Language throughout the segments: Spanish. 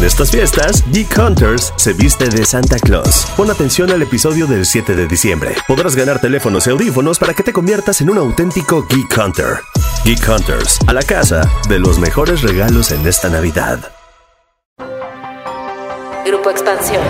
En estas fiestas, Geek Hunters se viste de Santa Claus. Pon atención al episodio del 7 de diciembre. Podrás ganar teléfonos y audífonos para que te conviertas en un auténtico Geek Hunter. Geek Hunters, a la casa de los mejores regalos en esta Navidad. Grupo Expansión.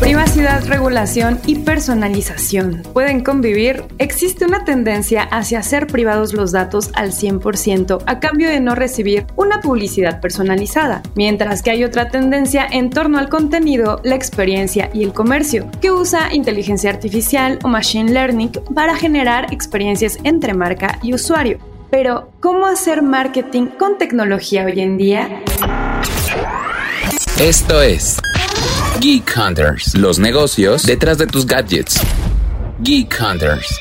Privacidad, regulación y personalización pueden convivir. Existe una tendencia hacia hacer privados los datos al 100% a cambio de no recibir una publicidad personalizada, mientras que hay otra tendencia en torno al contenido, la experiencia y el comercio, que usa inteligencia artificial o machine learning para generar experiencias entre marca y usuario. Pero, ¿cómo hacer marketing con tecnología hoy en día? Esto es Geek Hunters, los negocios detrás de tus gadgets. Geek Hunters.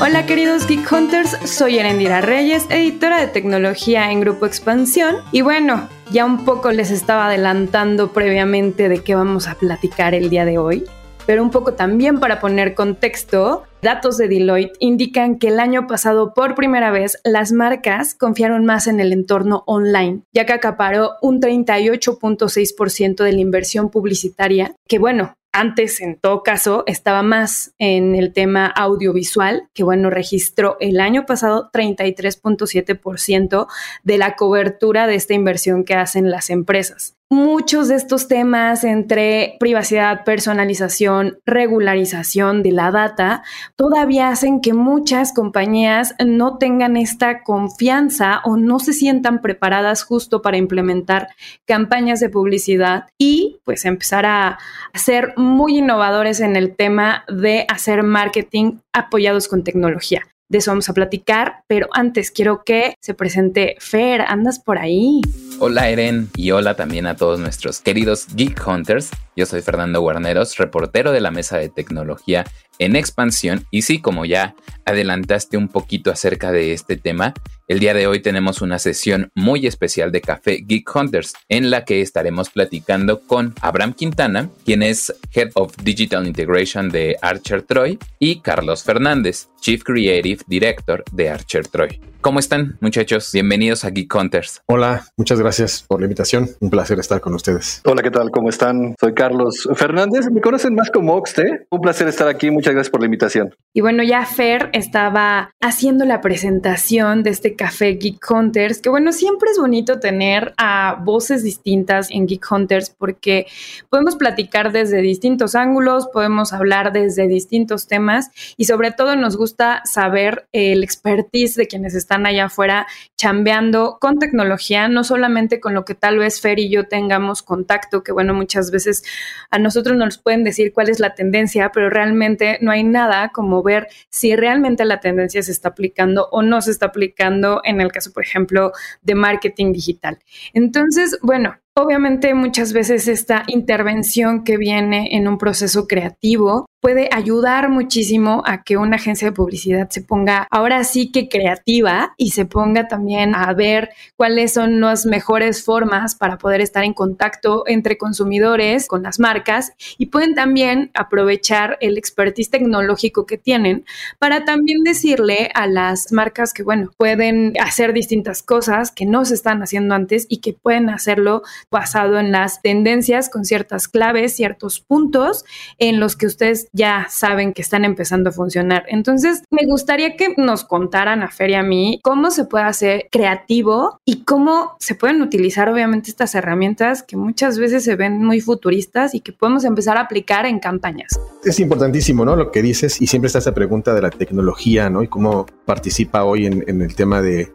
Hola queridos Geek Hunters, soy Erendira Reyes, editora de tecnología en Grupo Expansión. Y bueno, ya un poco les estaba adelantando previamente de qué vamos a platicar el día de hoy pero un poco también para poner contexto, datos de Deloitte indican que el año pasado por primera vez las marcas confiaron más en el entorno online, ya que acaparó un 38.6% de la inversión publicitaria, que bueno, antes, en todo caso, estaba más en el tema audiovisual, que bueno, registró el año pasado 33.7% de la cobertura de esta inversión que hacen las empresas muchos de estos temas entre privacidad, personalización, regularización de la data, todavía hacen que muchas compañías no tengan esta confianza o no se sientan preparadas justo para implementar campañas de publicidad y pues empezar a ser muy innovadores en el tema de hacer marketing apoyados con tecnología. De eso vamos a platicar, pero antes quiero que se presente Fer, andas por ahí. Hola Eren y hola también a todos nuestros queridos Geek Hunters. Yo soy Fernando Guarneros, reportero de la mesa de tecnología en expansión y sí, como ya adelantaste un poquito acerca de este tema, el día de hoy tenemos una sesión muy especial de Café Geek Hunters en la que estaremos platicando con Abraham Quintana, quien es Head of Digital Integration de Archer Troy, y Carlos Fernández, Chief Creative Director de Archer Troy. ¿Cómo están, muchachos? Bienvenidos a Geek Hunters. Hola, muchas gracias por la invitación. Un placer estar con ustedes. Hola, ¿qué tal? ¿Cómo están? Soy Carlos Fernández. Me conocen más como Oxte. Un placer estar aquí. Muchas gracias por la invitación. Y bueno, ya Fer estaba haciendo la presentación de este café Geek Hunters, que bueno, siempre es bonito tener a voces distintas en Geek Hunters porque podemos platicar desde distintos ángulos, podemos hablar desde distintos temas y sobre todo nos gusta saber el expertise de quienes están allá afuera chambeando con tecnología, no solamente con lo que tal vez Fer y yo tengamos contacto, que bueno, muchas veces a nosotros nos pueden decir cuál es la tendencia, pero realmente no hay nada como ver si realmente la tendencia se está aplicando o no se está aplicando en el caso, por ejemplo, de marketing digital. Entonces, bueno, Obviamente muchas veces esta intervención que viene en un proceso creativo puede ayudar muchísimo a que una agencia de publicidad se ponga ahora sí que creativa y se ponga también a ver cuáles son las mejores formas para poder estar en contacto entre consumidores con las marcas y pueden también aprovechar el expertise tecnológico que tienen para también decirle a las marcas que, bueno, pueden hacer distintas cosas que no se están haciendo antes y que pueden hacerlo basado en las tendencias con ciertas claves, ciertos puntos en los que ustedes ya saben que están empezando a funcionar. Entonces, me gustaría que nos contaran a Fer y a mí cómo se puede hacer creativo y cómo se pueden utilizar obviamente estas herramientas que muchas veces se ven muy futuristas y que podemos empezar a aplicar en campañas. Es importantísimo, ¿no? Lo que dices y siempre está esa pregunta de la tecnología, ¿no? Y cómo participa hoy en, en el tema de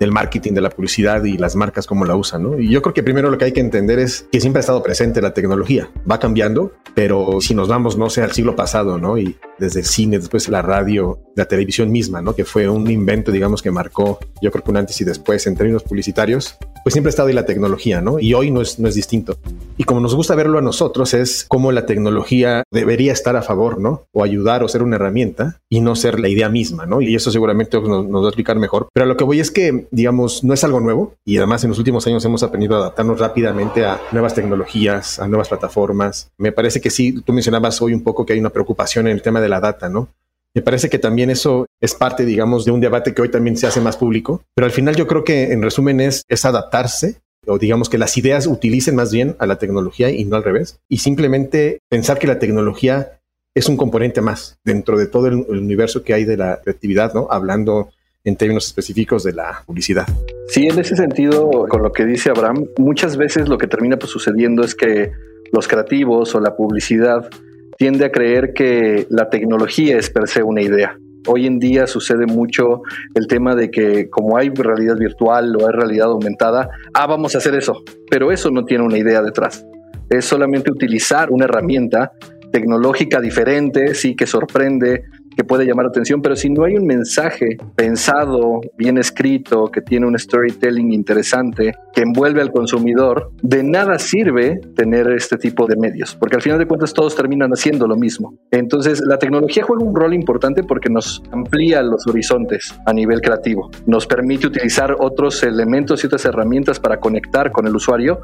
del marketing, de la publicidad y las marcas cómo la usan, ¿no? Y yo creo que primero lo que hay que entender es que siempre ha estado presente la tecnología, va cambiando, pero si nos vamos, no sé, al siglo pasado, ¿no? Y desde el cine, después la radio, la televisión misma, ¿no? Que fue un invento, digamos, que marcó, yo creo que un antes y después en términos publicitarios, pues siempre ha estado ahí la tecnología, ¿no? Y hoy no es, no es distinto. Y como nos gusta verlo a nosotros, es cómo la tecnología debería estar a favor, ¿no? O ayudar o ser una herramienta y no ser la idea misma, ¿no? Y eso seguramente nos, nos va a explicar mejor. Pero lo que voy es que, digamos, no es algo nuevo y además en los últimos años hemos aprendido a adaptarnos rápidamente a nuevas tecnologías, a nuevas plataformas. Me parece que sí, tú mencionabas hoy un poco que hay una preocupación en el tema de la data, ¿no? Me parece que también eso es parte, digamos, de un debate que hoy también se hace más público, pero al final yo creo que en resumen es, es adaptarse o digamos que las ideas utilicen más bien a la tecnología y no al revés, y simplemente pensar que la tecnología es un componente más dentro de todo el, universo que hay de la creatividad, ¿no? Hablando en términos específicos de la publicidad. Sí, en ese sentido, con lo que dice Abraham, muchas veces lo que termina pues, sucediendo es que los creativos o la publicidad tiende a creer que la tecnología es per se una idea. Hoy en día sucede mucho el tema de que como hay realidad virtual o hay realidad aumentada, ah, vamos a hacer eso, pero eso no tiene una idea detrás. Es solamente utilizar una herramienta tecnológica diferente, sí, que sorprende, que puede llamar la atención, pero si no hay un mensaje pensado, bien escrito, que tiene un storytelling interesante, que envuelve al consumidor, de nada sirve tener este tipo de medios, porque al final de cuentas todos terminan haciendo lo mismo. Entonces, la tecnología juega un rol importante porque nos amplía los horizontes a nivel creativo, nos permite utilizar otros elementos y otras herramientas para conectar con el usuario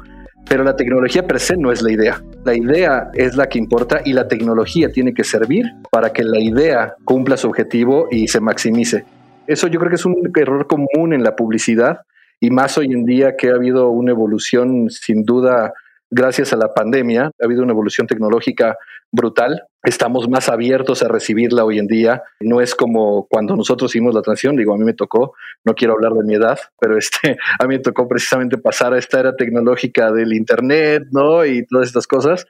pero la tecnología per se no es la idea. La idea es la que importa y la tecnología tiene que servir para que la idea cumpla su objetivo y se maximice. Eso yo creo que es un error común en la publicidad y más hoy en día que ha habido una evolución sin duda gracias a la pandemia, ha habido una evolución tecnológica brutal. Estamos más abiertos a recibirla hoy en día. No es como cuando nosotros hicimos la transición, digo, a mí me tocó, no quiero hablar de mi edad, pero este, a mí me tocó precisamente pasar a esta era tecnológica del Internet, ¿no? Y todas estas cosas.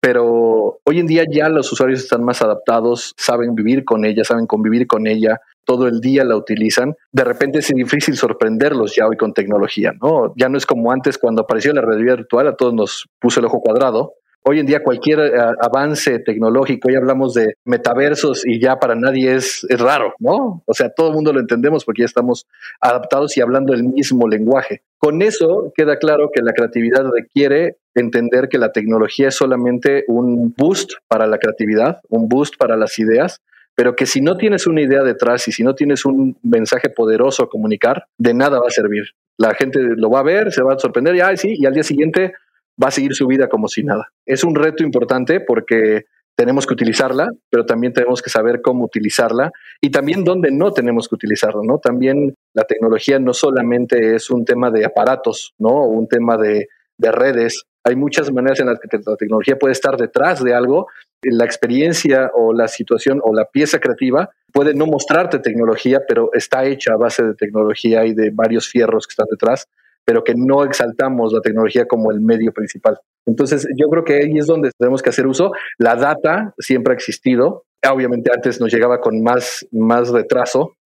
Pero hoy en día ya los usuarios están más adaptados, saben vivir con ella, saben convivir con ella, todo el día la utilizan, de repente es difícil sorprenderlos ya hoy con tecnología, ¿no? Ya no es como antes cuando apareció la realidad virtual, a todos nos puso el ojo cuadrado. Hoy en día cualquier eh, avance tecnológico, hoy hablamos de metaversos y ya para nadie es, es raro, ¿no? O sea, todo el mundo lo entendemos porque ya estamos adaptados y hablando el mismo lenguaje. Con eso queda claro que la creatividad requiere entender que la tecnología es solamente un boost para la creatividad, un boost para las ideas, pero que si no tienes una idea detrás y si no tienes un mensaje poderoso a comunicar, de nada va a servir. La gente lo va a ver, se va a sorprender y, sí, y al día siguiente va a seguir su vida como si nada. Es un reto importante porque tenemos que utilizarla, pero también tenemos que saber cómo utilizarla y también dónde no tenemos que utilizarla, ¿no? También la tecnología no solamente es un tema de aparatos, ¿no? Un tema de, de redes. Hay muchas maneras en las que la tecnología puede estar detrás de algo la experiencia o la situación o la pieza creativa puede no mostrarte tecnología, pero está hecha a base de tecnología y de varios fierros que están detrás, pero que no exaltamos la tecnología como el medio principal. Entonces, yo creo que ahí es donde tenemos que hacer uso. La data siempre ha existido. Obviamente antes nos llegaba con más, más retraso.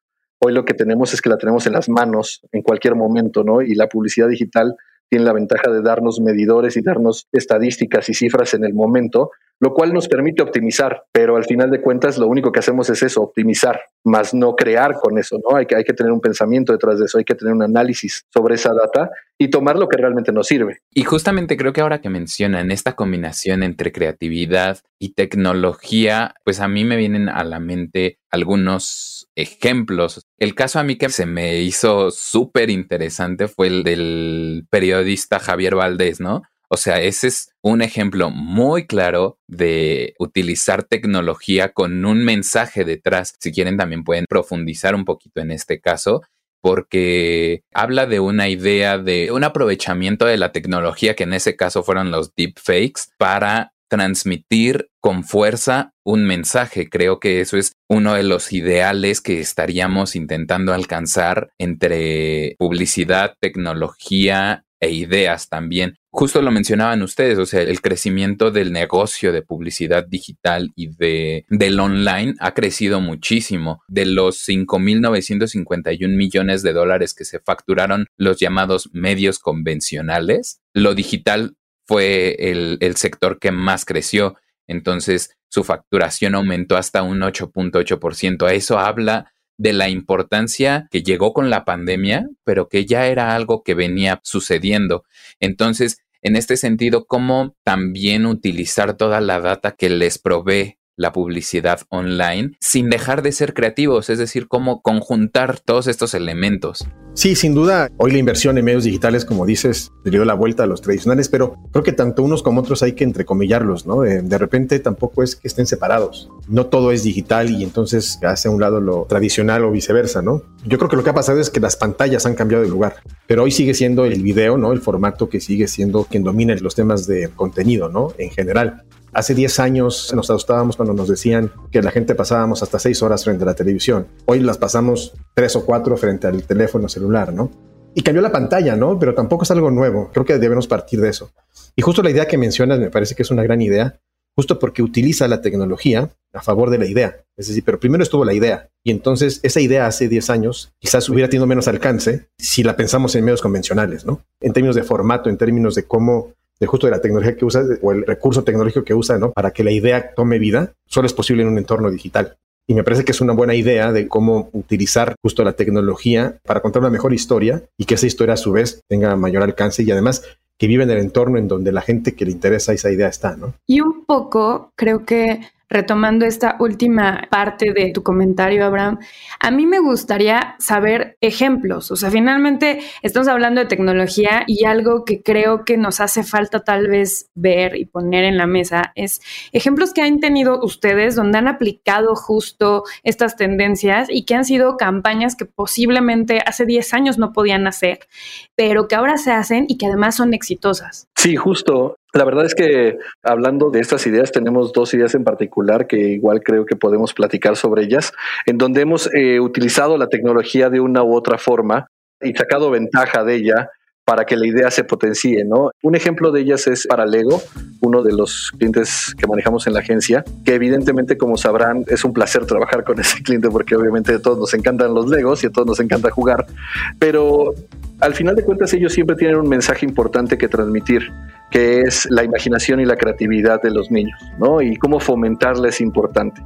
Hoy lo que tenemos es que la tenemos en las manos en cualquier momento, ¿no? Y la publicidad digital tiene la ventaja de darnos medidores y darnos estadísticas y cifras en el momento lo cual nos permite optimizar, pero al final de cuentas lo único que hacemos es eso, optimizar, más no crear con eso, ¿no? Hay que, hay que tener un pensamiento detrás de eso, hay que tener un análisis sobre esa data y tomar lo que realmente nos sirve. Y justamente creo que ahora que mencionan esta combinación entre creatividad y tecnología, pues a mí me vienen a la mente algunos ejemplos. El caso a mí que se me hizo súper interesante fue el del periodista Javier Valdés, ¿no? O sea, ese es un ejemplo muy claro de utilizar tecnología con un mensaje detrás. Si quieren, también pueden profundizar un poquito en este caso porque habla de una idea de un aprovechamiento de la tecnología que en ese caso fueron los deepfakes para transmitir con fuerza un mensaje. Creo que eso es uno de los ideales que estaríamos intentando alcanzar entre publicidad, tecnología e ideas también. Justo lo mencionaban ustedes, o sea, el crecimiento del negocio de publicidad digital y de, del online ha crecido muchísimo. De los 5.951 millones de dólares que se facturaron los llamados medios convencionales, lo digital fue el, el sector que más creció. Entonces, su facturación aumentó hasta un 8.8%. A eso habla de la importancia que llegó con la pandemia, pero que ya era algo que venía sucediendo. Entonces, en este sentido, cómo también utilizar toda la data que les provee la publicidad online sin dejar de ser creativos, es decir, cómo conjuntar todos estos elementos. Sí, sin duda, hoy la inversión en medios digitales, como dices, le dio la vuelta a los tradicionales, pero creo que tanto unos como otros hay que entrecomillarlos, ¿no? De, de repente tampoco es que estén separados. No todo es digital y entonces hace a un lado lo tradicional o viceversa, ¿no? Yo creo que lo que ha pasado es que las pantallas han cambiado de lugar, pero hoy sigue siendo el video, ¿no? El formato que sigue siendo quien domina los temas de contenido, ¿no? En general. Hace 10 años nos asustábamos cuando nos decían que la gente pasábamos hasta 6 horas frente a la televisión. Hoy las pasamos 3 o 4 frente al teléfono celular, ¿no? Y cambió la pantalla, ¿no? Pero tampoco es algo nuevo. Creo que debemos partir de eso. Y justo la idea que mencionas me parece que es una gran idea, justo porque utiliza la tecnología a favor de la idea. Es decir, pero primero estuvo la idea. Y entonces esa idea hace 10 años quizás hubiera tenido menos alcance si la pensamos en medios convencionales, ¿no? En términos de formato, en términos de cómo de justo de la tecnología que usa o el recurso tecnológico que usa, ¿no? Para que la idea tome vida, solo es posible en un entorno digital. Y me parece que es una buena idea de cómo utilizar justo la tecnología para contar una mejor historia y que esa historia a su vez tenga mayor alcance y además que vive en el entorno en donde la gente que le interesa esa idea está, ¿no? Y un poco creo que retomando esta última parte de tu comentario, Abraham, a mí me gustaría saber ejemplos. O sea, finalmente estamos hablando de tecnología y algo que creo que nos hace falta tal vez ver y poner en la mesa es ejemplos que han tenido ustedes donde han aplicado justo estas tendencias y que han sido campañas que posiblemente hace 10 años no podían hacer, pero que ahora se hacen y que además son exitosas. Sí, justo. La verdad es que hablando de estas ideas, tenemos dos ideas en particular que igual creo que podemos platicar sobre ellas, en donde hemos eh, utilizado la tecnología de una u otra forma y sacado ventaja de ella para que la idea se potencie, ¿no? Un ejemplo de ellas es para Lego, uno de los clientes que manejamos en la agencia, que evidentemente, como sabrán, es un placer trabajar con ese cliente porque obviamente a todos nos encantan los Legos y a todos nos encanta jugar, pero al final de cuentas ellos siempre tienen un mensaje importante que transmitir que es la imaginación y la creatividad de los niños, ¿no? Y cómo fomentarla es importante.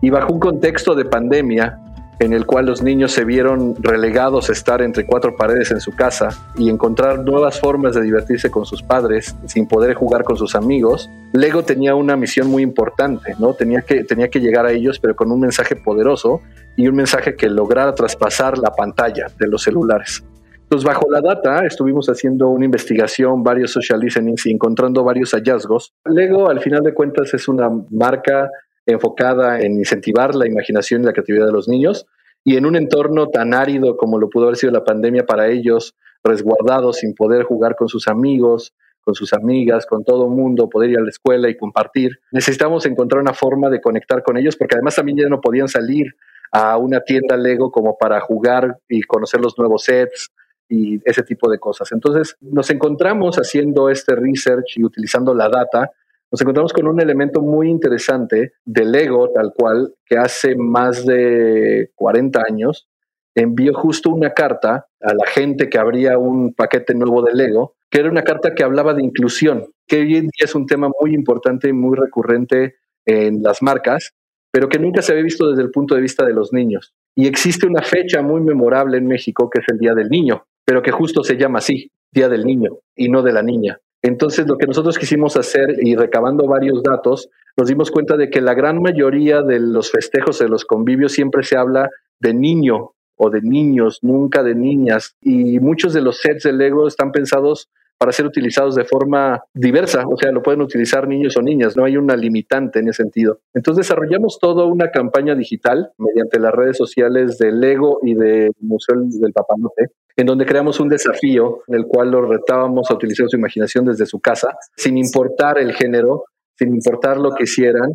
Y bajo un contexto de pandemia en el cual los niños se vieron relegados a estar entre cuatro paredes en su casa y encontrar nuevas formas de divertirse con sus padres sin poder jugar con sus amigos, Lego tenía una misión muy importante, ¿no? Tenía que, tenía que llegar a ellos, pero con un mensaje poderoso y un mensaje que lograra traspasar la pantalla de los celulares. Entonces, bajo la data, estuvimos haciendo una investigación, varios social listenings y encontrando varios hallazgos. Lego, al final de cuentas, es una marca enfocada en incentivar la imaginación y la creatividad de los niños. Y en un entorno tan árido como lo pudo haber sido la pandemia para ellos, resguardados sin poder jugar con sus amigos, con sus amigas, con todo el mundo, poder ir a la escuela y compartir. Necesitamos encontrar una forma de conectar con ellos porque además también ya no podían salir a una tienda Lego como para jugar y conocer los nuevos sets, y ese tipo de cosas. Entonces, nos encontramos haciendo este research y utilizando la data, nos encontramos con un elemento muy interesante del Lego, tal cual, que hace más de 40 años envió justo una carta a la gente que abría un paquete nuevo de Lego, que era una carta que hablaba de inclusión, que hoy en día es un tema muy importante y muy recurrente en las marcas, pero que nunca se había visto desde el punto de vista de los niños. Y existe una fecha muy memorable en México que es el Día del Niño pero que justo se llama así, Día del Niño y no de la niña. Entonces, lo que nosotros quisimos hacer y recabando varios datos, nos dimos cuenta de que la gran mayoría de los festejos, de los convivios, siempre se habla de niño o de niños, nunca de niñas. Y muchos de los sets de Lego están pensados para ser utilizados de forma diversa, o sea, lo pueden utilizar niños o niñas, no hay una limitante en ese sentido. Entonces desarrollamos toda una campaña digital mediante las redes sociales de Lego y de Museo del Papanote, en donde creamos un desafío en el cual los retábamos a utilizar su imaginación desde su casa, sin importar el género, sin importar lo que hicieran,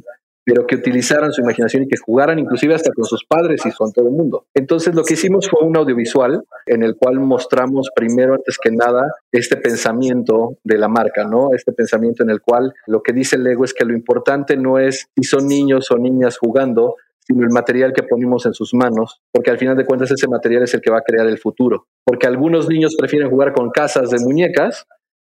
pero que utilizaran su imaginación y que jugaran inclusive hasta con sus padres y con todo el mundo. Entonces lo que hicimos fue un audiovisual en el cual mostramos primero, antes que nada, este pensamiento de la marca, ¿no? Este pensamiento en el cual lo que dice Lego es que lo importante no es si son niños o niñas jugando, sino el material que ponemos en sus manos, porque al final de cuentas ese material es el que va a crear el futuro. Porque algunos niños prefieren jugar con casas de muñecas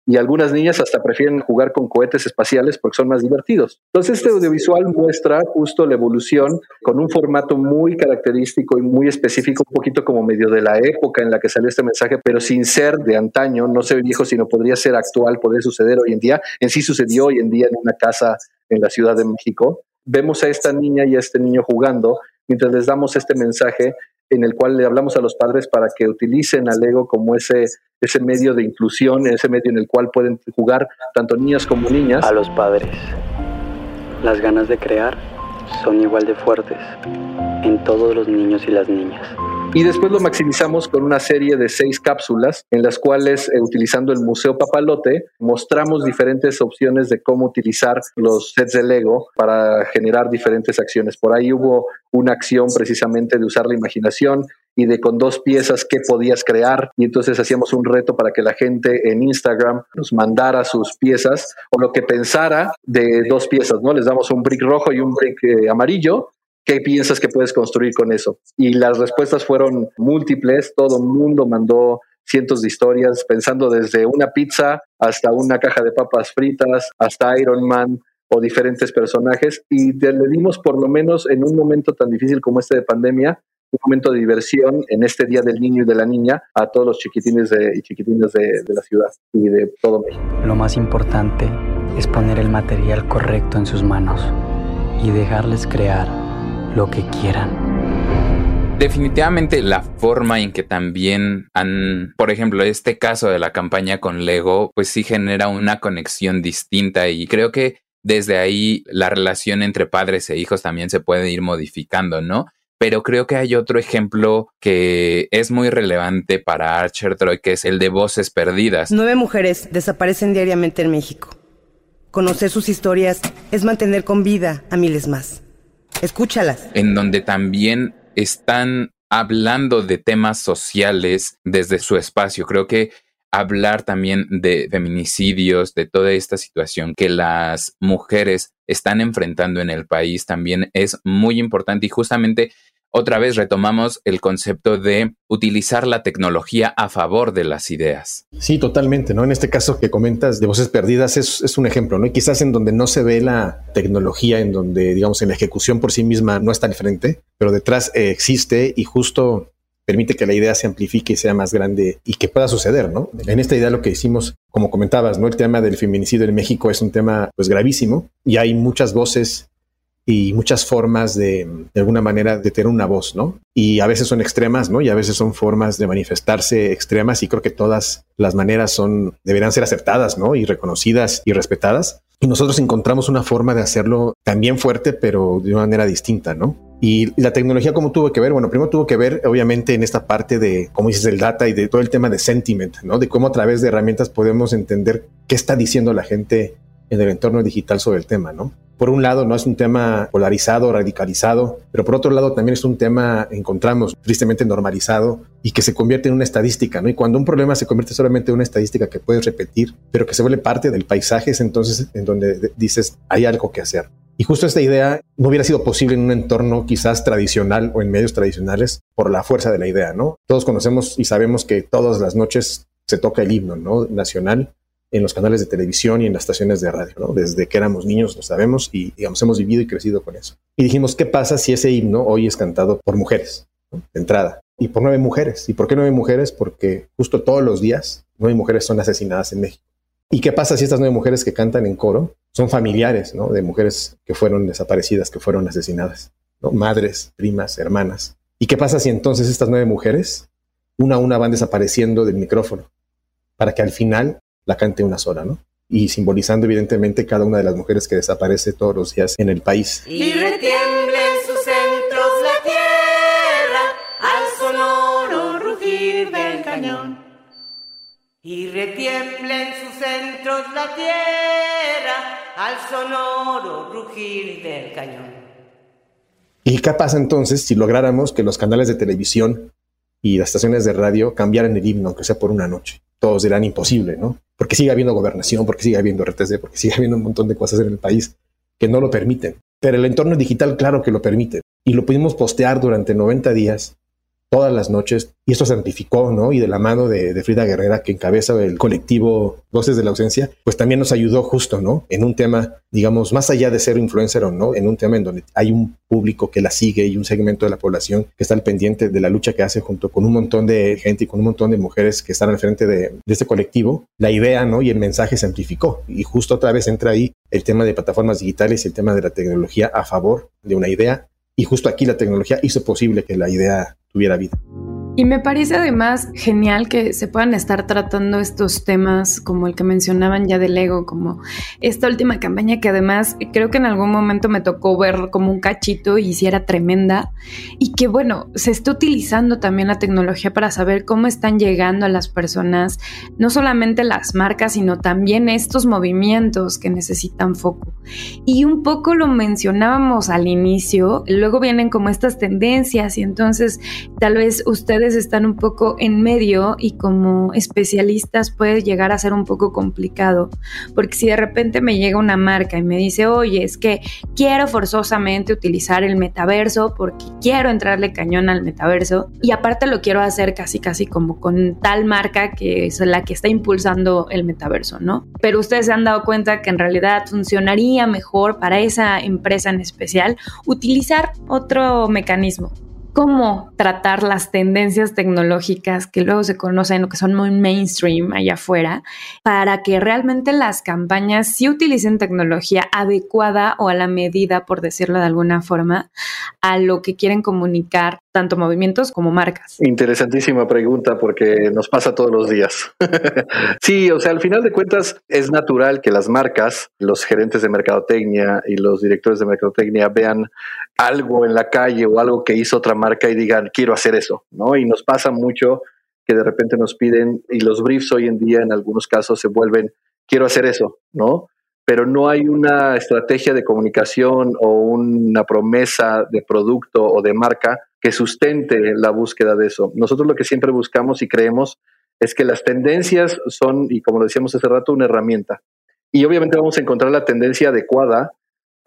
y algunas niñas hasta prefieren jugar con cohetes espaciales porque son más divertidos. Entonces este audiovisual muestra justo la evolución con un formato muy característico y muy específico, un poquito como medio de la época en la que salió este mensaje, pero sin ser de antaño, no ser viejo, sino podría ser actual, podría suceder hoy en día. En sí sucedió hoy en día en una casa en la Ciudad de México vemos a esta niña y a este niño jugando mientras les damos este mensaje en el cual le hablamos a los padres para que utilicen al Lego como ese, ese medio de inclusión, ese medio en el cual pueden jugar tanto niñas como niñas. A los padres, las ganas de crear son igual de fuertes en todos los niños y las niñas. Y después lo maximizamos con una serie de seis cápsulas en las cuales, eh, utilizando el Museo Papalote, mostramos diferentes opciones de cómo utilizar los sets de Lego para generar diferentes acciones. Por ahí hubo una acción precisamente de usar la imaginación y de con dos piezas qué podías crear. Y entonces hacíamos un reto para que la gente en Instagram nos mandara sus piezas o lo que pensara de dos piezas, ¿no? Les damos un brick rojo y un brick eh, amarillo ¿Qué piensas que puedes construir con eso? Y las respuestas fueron múltiples, todo el mundo mandó cientos de historias, pensando desde una pizza hasta una caja de papas fritas, hasta Iron Man o diferentes personajes. Y le dimos por lo menos en un momento tan difícil como este de pandemia, un momento de diversión en este Día del Niño y de la Niña a todos los chiquitines y chiquitines de, de la ciudad y de todo México. Lo más importante es poner el material correcto en sus manos y dejarles crear lo que quieran. Definitivamente la forma en que también han, por ejemplo, este caso de la campaña con Lego, pues sí genera una conexión distinta y creo que desde ahí la relación entre padres e hijos también se puede ir modificando, ¿no? Pero creo que hay otro ejemplo que es muy relevante para Archer Troy, que es el de voces perdidas. Nueve mujeres desaparecen diariamente en México. Conocer sus historias es mantener con vida a miles más. Escúchalas. En donde también están hablando de temas sociales desde su espacio. Creo que hablar también de feminicidios, de toda esta situación que las mujeres están enfrentando en el país también es muy importante y justamente otra vez retomamos el concepto de utilizar la tecnología a favor de las ideas. Sí, totalmente, ¿no? En este caso que comentas de voces perdidas es, un ejemplo, ¿no? Quizás en donde no se ve la tecnología, en donde, digamos, en la ejecución por sí misma no está diferente, pero detrás eh, existe y justo permite que la idea se amplifique y sea más grande y que pueda suceder, ¿no? En esta idea lo que hicimos, como comentabas, ¿no? El tema del feminicidio en México es un tema pues gravísimo y hay muchas voces y muchas formas de, de alguna manera, de tener una voz, ¿no? Y a veces son extremas, ¿no? Y a veces son formas de manifestarse extremas y creo que todas las maneras son, deberán ser aceptadas, ¿no? Y reconocidas y respetadas. Y nosotros encontramos una forma de hacerlo también fuerte, pero de una manera distinta, ¿no? Y la tecnología, ¿cómo tuvo que ver? Bueno, primero tuvo que ver, obviamente, en esta parte de, como dices, el data y de todo el tema de sentiment, ¿no? De cómo a través de herramientas podemos entender qué está diciendo la gente en el entorno digital sobre el tema, ¿no? Por un lado, no es un tema polarizado, radicalizado, pero por otro lado también es un tema, encontramos, tristemente normalizado y que se convierte en una estadística, ¿no? Y cuando un problema se convierte solamente en una estadística que puedes repetir, pero que se vuelve parte del paisaje, es entonces en donde dices, hay algo que hacer. Y justo esta idea no hubiera sido posible en un entorno quizás tradicional o en medios tradicionales por la fuerza de la idea, ¿no? Todos conocemos y sabemos que todas las noches se toca el himno, ¿no? Nacional en los canales de televisión y en las estaciones de radio, ¿no? Desde que éramos niños lo sabemos y, digamos, hemos vivido y crecido con eso. Y dijimos, ¿qué pasa si ese himno hoy es cantado por mujeres, de entrada? Y por nueve mujeres. ¿Y por qué nueve mujeres? Porque justo todos los días nueve mujeres son asesinadas en México. ¿Y qué pasa si estas nueve mujeres que cantan en coro son familiares, ¿no? De mujeres que fueron desaparecidas, que fueron asesinadas. Madres, primas, hermanas. ¿Y qué pasa si entonces estas nueve mujeres, una a una, van desapareciendo del micrófono? Para que al final la cante una sola, ¿no? Y simbolizando evidentemente cada una de las mujeres que desaparece todos los días en el país. Y retiemble en sus centros la tierra al sonoro rugir del cañón. Y retiemble en sus centros la tierra al sonoro rugir del cañón. ¿Y qué pasa entonces si lográramos que los canales de televisión y las estaciones de radio cambiaran el himno, aunque sea por una noche? Todos dirán imposible, ¿no? porque sigue habiendo gobernación, porque sigue habiendo RTC, porque sigue habiendo un montón de cosas en el país que no lo permiten. Pero el entorno digital, claro que lo permite. Y lo pudimos postear durante 90 días todas las noches y esto se amplificó, ¿no? Y de la mano de, Frida Guerrera, que encabeza el colectivo Voces de la Ausencia, pues también nos ayudó justo, ¿no? En un tema, digamos, más allá de ser influencer o no, en un tema en donde hay un público que la sigue y un segmento de la población que está al pendiente de la lucha que hace junto con un montón de gente y con un montón de mujeres que están al frente de, de este colectivo, la idea, ¿no? Y el mensaje se amplificó. Y justo otra vez entra ahí el tema de plataformas digitales y el tema de la tecnología a favor de una idea. Y justo aquí la tecnología hizo posible que la idea tuviera vida. Y me parece además genial que se puedan estar tratando estos temas como el que mencionaban ya del ego, como esta última campaña que además creo que en algún momento me tocó ver como un cachito y si era tremenda y que bueno, se está utilizando también la tecnología para saber cómo están llegando a las personas, no solamente las marcas, sino también estos movimientos que necesitan foco. Y un poco lo mencionábamos al inicio, luego vienen como estas tendencias y entonces tal vez ustedes están un poco en medio y como especialistas puede llegar a ser un poco complicado, porque si de repente me llega una marca y me dice, oye, es que quiero forzosamente utilizar el metaverso porque quiero entrarle cañón al metaverso y aparte lo quiero hacer casi casi como con tal marca que es la que está impulsando el metaverso, ¿no? Pero ustedes se han dado cuenta que en realidad funcionaría mejor para esa empresa en especial utilizar otro mecanismo cómo tratar las tendencias tecnológicas que luego se conocen o que son muy mainstream allá afuera, para que realmente las campañas sí utilicen tecnología adecuada o a la medida, por decirlo de alguna forma, a lo que quieren comunicar tanto movimientos como marcas. Interesantísima pregunta porque nos pasa todos los días. sí, o sea, al final de cuentas es natural que las marcas, los gerentes de mercadotecnia y los directores de mercadotecnia vean algo en la calle o algo que hizo otra marca y digan, quiero hacer eso, ¿no? Y nos pasa mucho que de repente nos piden, y los briefs hoy en día en algunos casos se vuelven, quiero hacer eso, ¿no? Pero no hay una estrategia de comunicación o una promesa de producto o de marca que sustente la búsqueda de eso. Nosotros lo que siempre buscamos y creemos es que las tendencias son, y como lo decíamos hace rato, una herramienta. Y obviamente vamos a encontrar la tendencia adecuada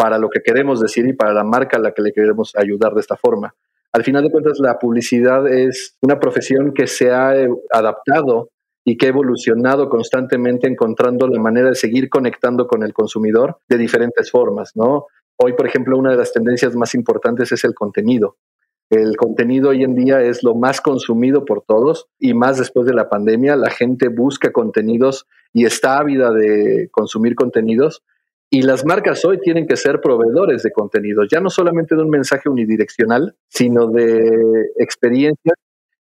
para lo que queremos decir y para la marca a la que le queremos ayudar de esta forma. Al final de cuentas, la publicidad es una profesión que se ha eh, adaptado y que ha evolucionado constantemente encontrando la manera de seguir conectando con el consumidor de diferentes formas, ¿no? Hoy, por ejemplo, una de las tendencias más importantes es el contenido. El contenido hoy en día es lo más consumido por todos y más después de la pandemia. La gente busca contenidos y está ávida de consumir contenidos. Y las marcas hoy tienen que ser proveedores de contenidos, ya no solamente de un mensaje unidireccional, sino de experiencias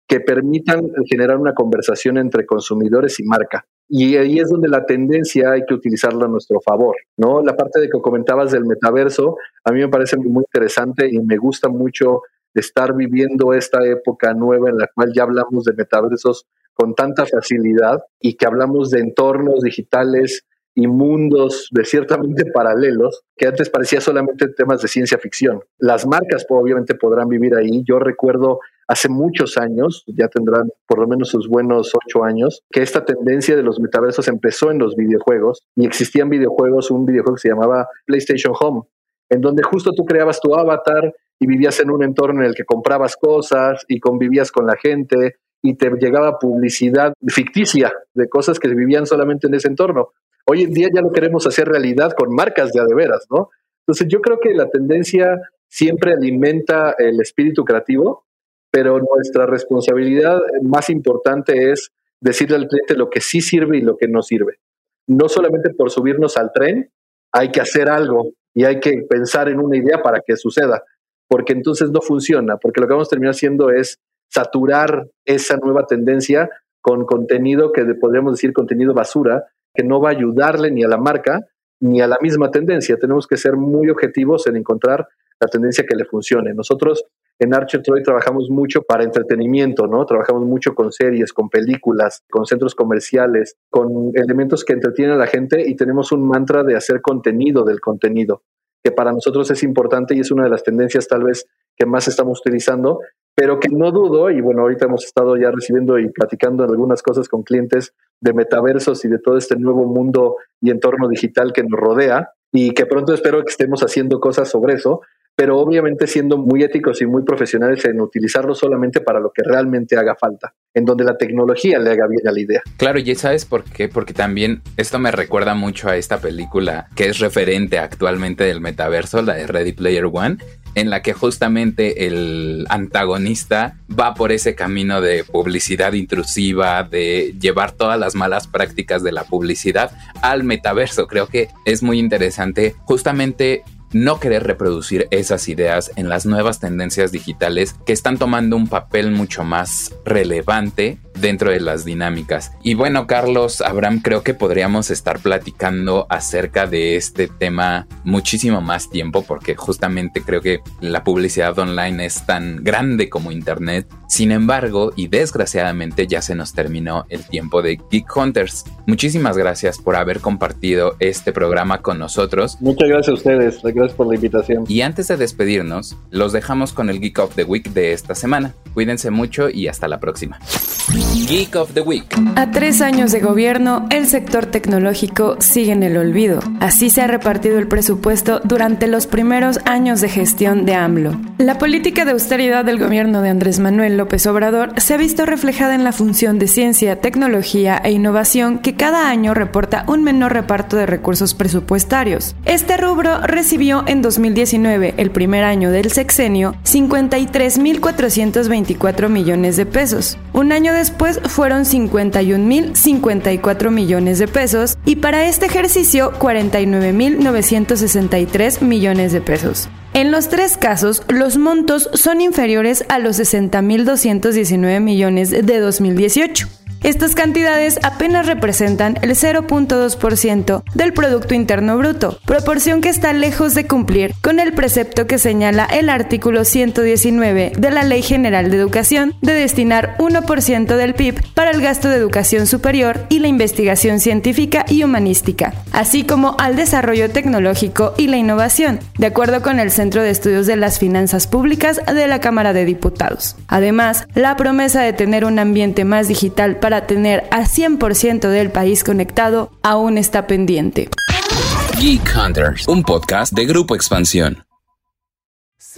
que permitan generar una conversación entre consumidores y marca. Y ahí es donde la tendencia hay que utilizarla a nuestro favor, ¿no? La parte de que comentabas del metaverso, a mí me parece muy interesante y me gusta mucho estar viviendo esta época nueva en la cual ya hablamos de metaversos con tanta facilidad y que hablamos de entornos digitales y mundos de ciertamente paralelos que antes parecía solamente temas de ciencia ficción. Las marcas obviamente podrán vivir ahí. Yo recuerdo hace muchos años, ya tendrán por lo menos sus buenos ocho años, que esta tendencia de los metaversos empezó en los videojuegos y existían videojuegos, un videojuego que se llamaba PlayStation Home, en donde justo tú creabas tu avatar y vivías en un entorno en el que comprabas cosas y convivías con la gente y te llegaba publicidad ficticia de cosas que vivían solamente en ese entorno. Hoy en día ya lo queremos hacer realidad con marcas de adeveras, ¿no? Entonces yo creo que la tendencia siempre alimenta el espíritu creativo, pero nuestra responsabilidad más importante es decirle al cliente lo que sí sirve y lo que no sirve. No solamente por subirnos al tren, hay que hacer algo y hay que pensar en una idea para que suceda porque entonces no funciona, porque lo que vamos a haciendo es saturar esa nueva tendencia con contenido que podríamos decir contenido basura, que no va a ayudarle ni a la marca ni a la misma tendencia. Tenemos que ser muy objetivos en encontrar la tendencia que le funcione. Nosotros en Archer Troy trabajamos mucho para entretenimiento, ¿no? Trabajamos mucho con series, con películas, con centros comerciales, con elementos que entretienen a la gente y tenemos un mantra de hacer contenido del contenido que para nosotros es importante y es una de las tendencias tal vez que más estamos utilizando, pero que no dudo, y bueno, ahorita hemos estado ya recibiendo y platicando algunas cosas con clientes de metaversos y de todo este nuevo mundo y entorno digital que nos rodea, y que pronto espero que estemos haciendo cosas sobre eso, pero obviamente siendo muy éticos y muy profesionales en utilizarlo solamente para lo que realmente haga falta, en donde la tecnología le haga bien a la idea. Claro, y sabes por qué, porque también esto me recuerda mucho a esta película que es referente actualmente del metaverso, la de Ready Player One, en la que justamente el antagonista va por ese camino de publicidad intrusiva, de llevar todas las malas prácticas de la publicidad al metaverso. Creo que es muy interesante justamente no querer reproducir esas ideas en las nuevas tendencias digitales que están tomando un papel mucho más relevante dentro de las dinámicas. Y bueno, Carlos, Abraham, creo que podríamos estar platicando acerca de este tema muchísimo más tiempo porque justamente creo que la publicidad online es tan grande como Internet. Sin embargo, y desgraciadamente ya se nos terminó el tiempo de Geek Hunters. Muchísimas gracias por haber compartido este programa con nosotros. Muchas gracias a ustedes, gracias por la invitación. Y antes de despedirnos, los dejamos con el Geek of the Week de esta semana. Cuídense mucho y hasta la próxima. Geek of the Week. A tres años de gobierno, el sector tecnológico sigue en el olvido. Así se ha repartido el presupuesto durante los primeros años de gestión de AMLO. La política de austeridad del gobierno de Andrés Manuel López Obrador se ha visto reflejada en la función de ciencia, tecnología e innovación que cada año reporta un menor reparto de recursos presupuestarios. Este rubro recibió en 2019, el primer año del sexenio, 53.424 millones de pesos. Un año después fueron 51.054 millones de pesos y para este ejercicio 49.963 millones de pesos. En los tres casos, los montos son inferiores a los 60.219 millones de 2018. Estas cantidades apenas representan el 0.2% del Producto Interno Bruto, proporción que está lejos de cumplir con el precepto que señala el artículo 119 de la Ley General de Educación de destinar 1% del PIB para el gasto de educación superior y la investigación científica y humanística, así como al desarrollo tecnológico y la innovación, de acuerdo con el Centro de Estudios de las Finanzas Públicas de la Cámara de Diputados. Además, la promesa de tener un ambiente más digital para para tener a 100% del país conectado aún está pendiente. Geek Hunters, un podcast de Grupo Expansión.